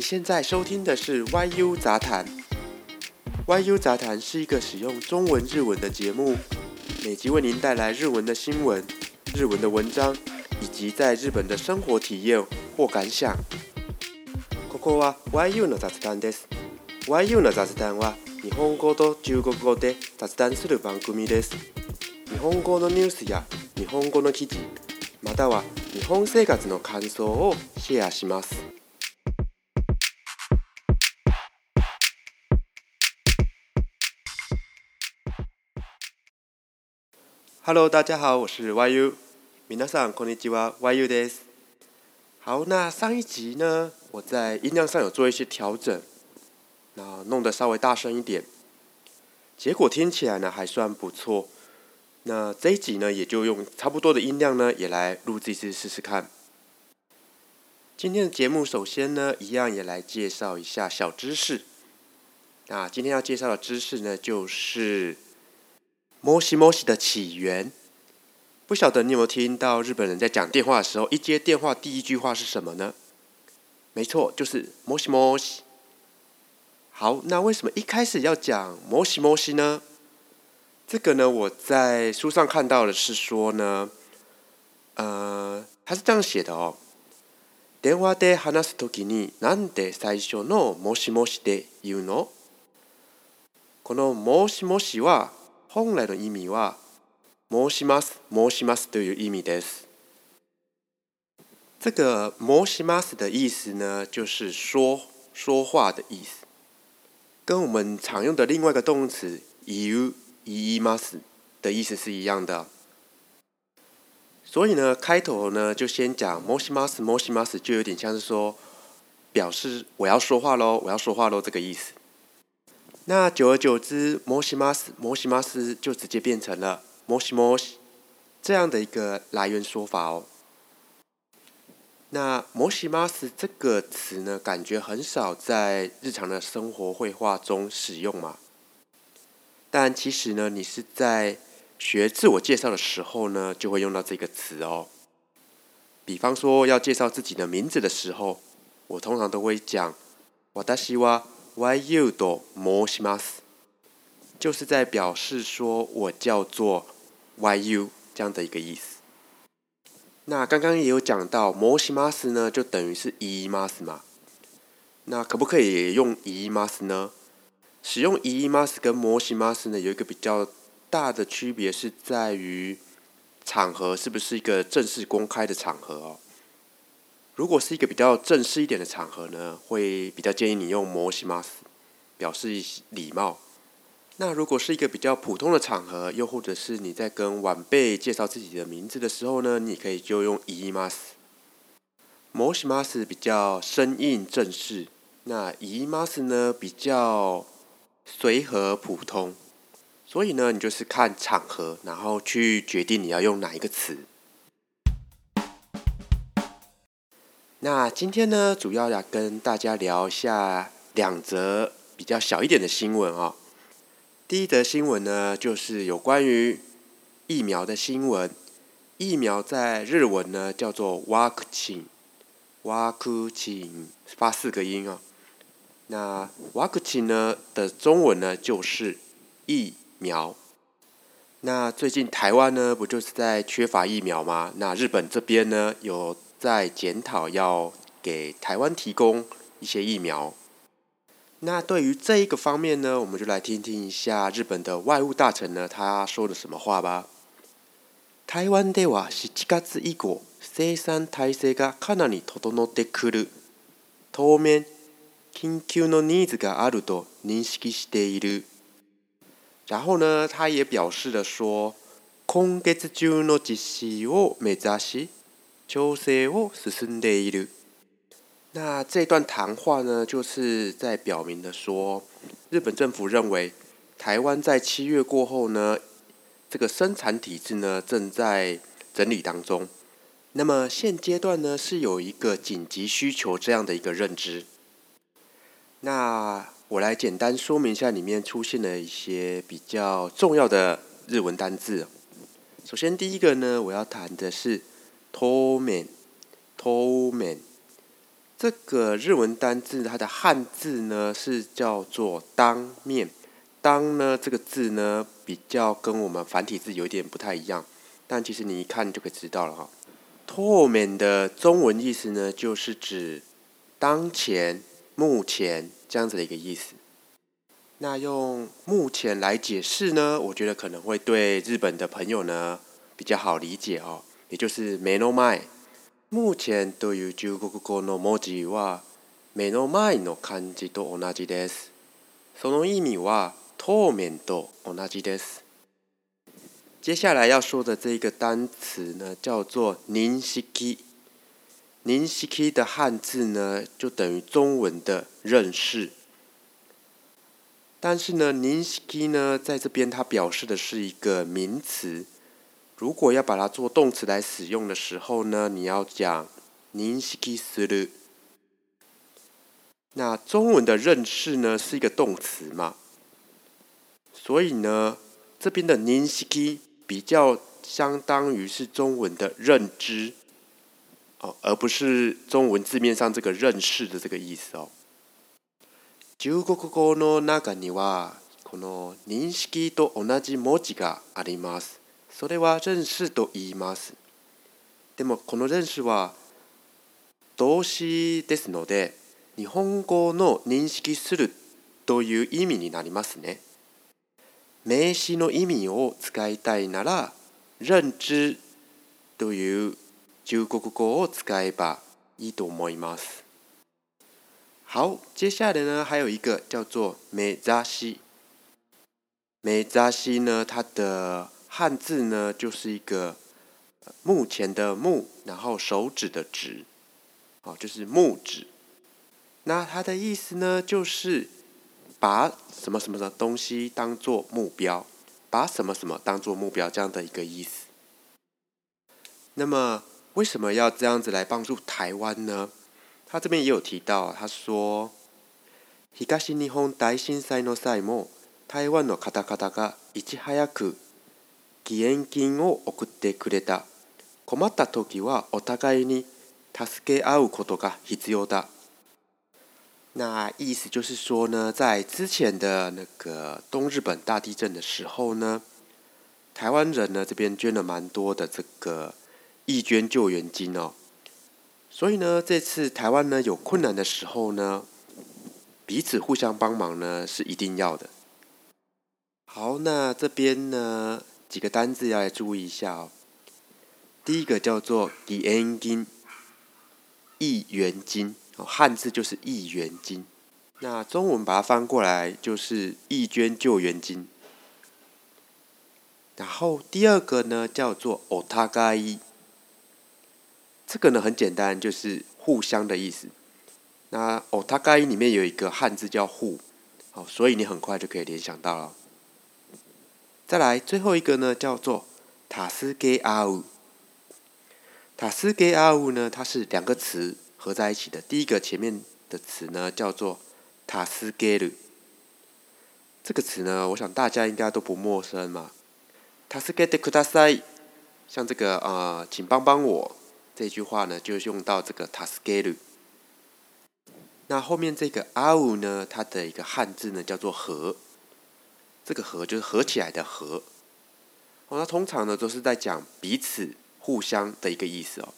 你现在收听的是 YU 杂谈。YU 杂谈是一个使用中文、日文的节目，每集为您带来日文的新闻、日文的文章，以及在日本的生活体验或感想。ここは YU の雑談です。YU の雑談は日本語と中国語で雑談する番組です。日本語のニュースや日本語の記事、または日本生活の感想をシェアします。Hello，大家好，我是 YU，明ん上んにちは、YU す。好，那上一集呢，我在音量上有做一些调整，然后弄得稍微大声一点，结果听起来呢还算不错。那这一集呢，也就用差不多的音量呢，也来录这一次试试看。今天的节目首先呢，一样也来介绍一下小知识。那今天要介绍的知识呢，就是。摩西摩西的起源，不晓得你有没有听到日本人在讲电话的时候，一接电话第一句话是什么呢？没错，就是摩西摩西。好，那为什么一开始要讲摩西摩西呢？这个呢，我在书上看到的是说呢，呃，他是这样写的哦：“电话で話すときに、なんで最初の ‘moshi moshi’ で言うの？この ‘moshi moshi’ は”。本来的意味是“申します、申します”という意味です。这个“申します”的意思呢，就是说说话的意思，跟我们常用的另外一个动词“言う、言 u ます”的意思是一样的。所以呢，开头呢就先讲“申します、申します”，就有点像是说，表示我要说话喽，我要说话喽这个意思。那久而久之摩西摩西、摩西 o s 就直接变成了摩西摩西这样的一个来源说法哦。那摩西摩斯这个词呢，感觉很少在日常的生活绘画中使用嘛。但其实呢，你是在学自我介绍的时候呢，就会用到这个词哦。比方说要介绍自己的名字的时候，我通常都会讲，わたしは。YU 的 mosimas，就是在表示说我叫做 YU 这样的一个意思。那刚刚也有讲到，mosimas 呢就等于是 imas 嘛。那可不可以用 imas 呢？使用 imas 跟 mosimas 呢有一个比较大的区别是在于场合是不是一个正式公开的场合哦。如果是一个比较正式一点的场合呢，会比较建议你用 Moshi Mas 表示礼貌。那如果是一个比较普通的场合，又或者是你在跟晚辈介绍自己的名字的时候呢，你可以就用 E Mas。Moshi Mas 比较生硬正式，那 E Mas 呢比较随和普通。所以呢，你就是看场合，然后去决定你要用哪一个词。那今天呢，主要要跟大家聊一下两则比较小一点的新闻哦。第一则新闻呢，就是有关于疫苗的新闻。疫苗在日文呢叫做ワクチン，ワクチン发四个音哦。那ワクチン呢的中文呢就是疫苗。那最近台湾呢不就是在缺乏疫苗吗？那日本这边呢有。在检讨要给台湾提供一些疫苗。那对于这一个方面呢，我们就来听听一下日本的外务大臣呢他说的什么话吧。台湾では7月以降生産体制がかなり整って来る。当面緊急のニーズがあると認識している。然后呢，他也表示了说，今月中の実施を目指し。就是我是生的了。那这段谈话呢，就是在表明的说，日本政府认为台湾在七月过后呢，这个生产体制呢正在整理当中。那么现阶段呢，是有一个紧急需求这样的一个认知。那我来简单说明一下里面出现的一些比较重要的日文单字。首先第一个呢，我要谈的是。トウメン、トウ这个日文单字，它的汉字呢是叫做当面。当呢这个字呢比较跟我们繁体字有点不太一样，但其实你一看就可以知道了哈。透明的中文意思呢就是指当前、目前这样子的一个意思。那用目前来解释呢，我觉得可能会对日本的朋友呢比较好理解哦。也就是目の前。目前という中国語の文字は目の前の漢字と同じです。その意味は当面と同じです。接下来要说的这个单词呢，叫做“宁西基”。宁的汉字呢，就等于中文的“认识”。但是呢，“認識基”呢，在这边它表示的是一个名词，如果要把它做动词来使用的时候呢，你要讲 n i する。i s r 那中文的认识呢是一个动词嘛？所以呢，这边的 n i i 比较相当于是中文的认知哦，而不是中文字面上这个“认识”的这个意思哦。就这个の中にはこの認識と同じ文字があります。それは認識と言います。でもこの認識は動詞ですので日本語の認識するという意味になりますね。名詞の意味を使いたいなら認知という中国語を使えばいいと思います。好，接下来呢，还有一个叫做“美扎西”。美扎西呢，它的汉字呢，就是一个目前的目，然后手指的指，好，就是木指。那它的意思呢，就是把什么什么的东西当做目标，把什么什么当做目标这样的一个意思。那么为什么要这样子来帮助台湾呢？他这边也有提到，他说，し日本大震災の際も、台湾の方々がいち早く義援金を送ってくれた困った時はお互いに助け合うことが必要だ那意思就是说呢，在之前的那个东日本大地震的时候呢，台湾人呢这边捐了蛮多的这个义捐救援金哦，所以呢，这次台湾呢有困难的时候呢，彼此互相帮忙呢是一定要的。好，那这边呢几个单字要来注意一下哦。第一个叫做“義元金”，哦，汉字就是“一元金”，那中文把它翻过来就是“义捐救援金”。然后第二个呢叫做“互他噶伊”，这个呢很简单，就是“互相”的意思。那“互他噶伊”里面有一个汉字叫“互”，好，所以你很快就可以联想到了。再来最后一个呢，叫做塔斯给阿乌。塔斯给阿乌呢，它是两个词合在一起的。第一个前面的词呢，叫做塔斯给鲁。这个词呢，我想大家应该都不陌生嘛。塔斯给的库达塞，像这个啊，请帮帮我这句话呢，就用到这个塔斯给鲁。那后面这个阿乌呢，它的一个汉字呢，叫做和。这个合就是合起来的合。哦，那通常呢都是在讲彼此互相的一个意思哦，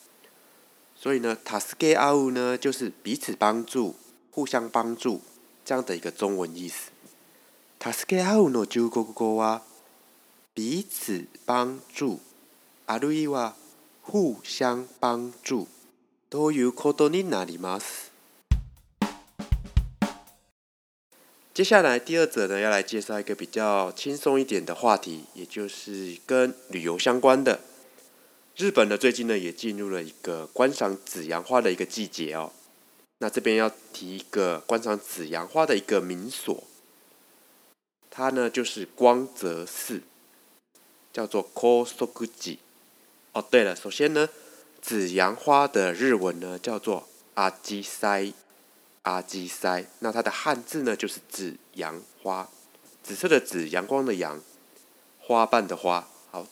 所以呢，tasuke au 呢就是彼此帮助、互相帮助这样的一个中文意思。tasuke au no jukugou 彼此帮助，aru i 互相帮助，dou yu k o d o ni nanimasu。接下来，第二则呢，要来介绍一个比较轻松一点的话题，也就是跟旅游相关的。日本呢，最近呢，也进入了一个观赏紫阳花的一个季节哦。那这边要提一个观赏紫阳花的一个名所，它呢就是光泽寺，叫做 k o s o g u c i 哦，对了，首先呢，紫阳花的日文呢叫做阿吉塞。阿基塞，那它的汉字呢就是紫阳花，紫色的紫，阳光的阳，花瓣的花。好，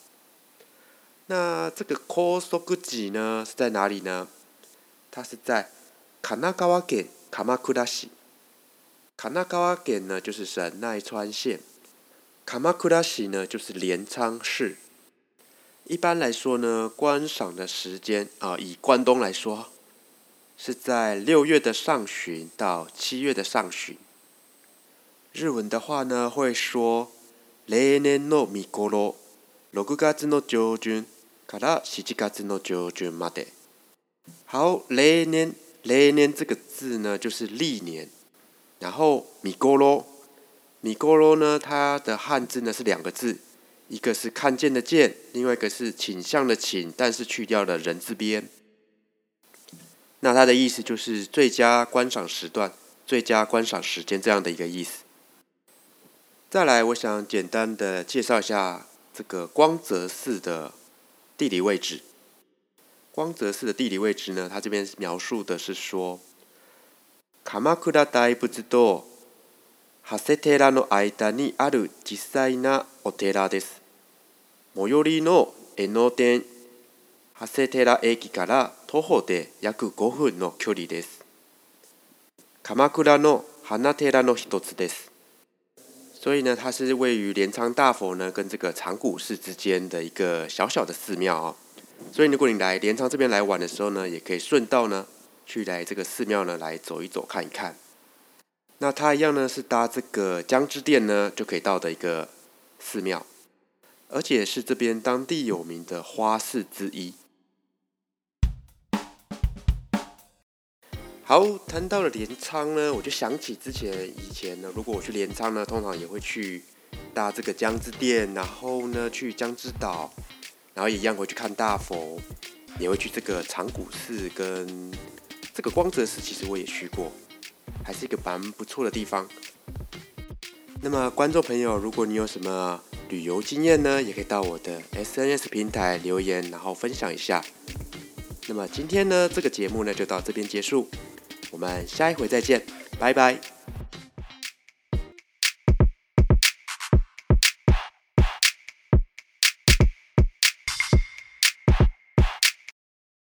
那这个观测 i 呢是在哪里呢？它是在加纳川县卡马库拉市。加纳川县呢就是神奈川县，卡马库拉市呢就是镰仓市。一般来说呢，观赏的时间啊，以关东来说。是在六月的上旬到七月的上旬。日文的话呢，会说“令年のみころ”，六月の上旬から七月の上旬まで。然后“令年”“令年”这个字呢，就是历年。然后“みころ”，“みころ”呢，它的汉字呢是两个字，一个是看见的“见”，另外一个是倾向的“倾”，但是去掉了人字边。那它的意思就是最佳观赏时段、最佳观赏时间这样的一个意思。再来，我想简单的介绍一下这个光泽寺的地理位置。光泽寺的地理位置呢，它这边描述的是说，鎌倉大仏と長谷寺の間にある小さなお寺です。最寄りのえの店長谷寺駅から。徒歩で約5分の距離です。鎌倉の花寺の一つです。所以呢，它是位于镰仓大佛呢跟这个长谷寺之间的一个小小的寺庙啊。所以如果你来镰仓这边来玩的时候呢，也可以顺道呢去来这个寺庙呢来走一走看一看。那它一样呢是搭这个江之电呢就可以到的一个寺庙，而且是这边当地有名的花寺之一。好，谈到了镰仓呢，我就想起之前以前呢，如果我去镰仓呢，通常也会去搭这个江之店，然后呢去江之岛，然后一样会去看大佛，也会去这个长谷寺跟这个光泽寺，其实我也去过，还是一个蛮不错的地方。那么，观众朋友，如果你有什么旅游经验呢，也可以到我的 S N S 平台留言，然后分享一下。那么，今天呢这个节目呢就到这边结束。我们下一回再见，拜拜。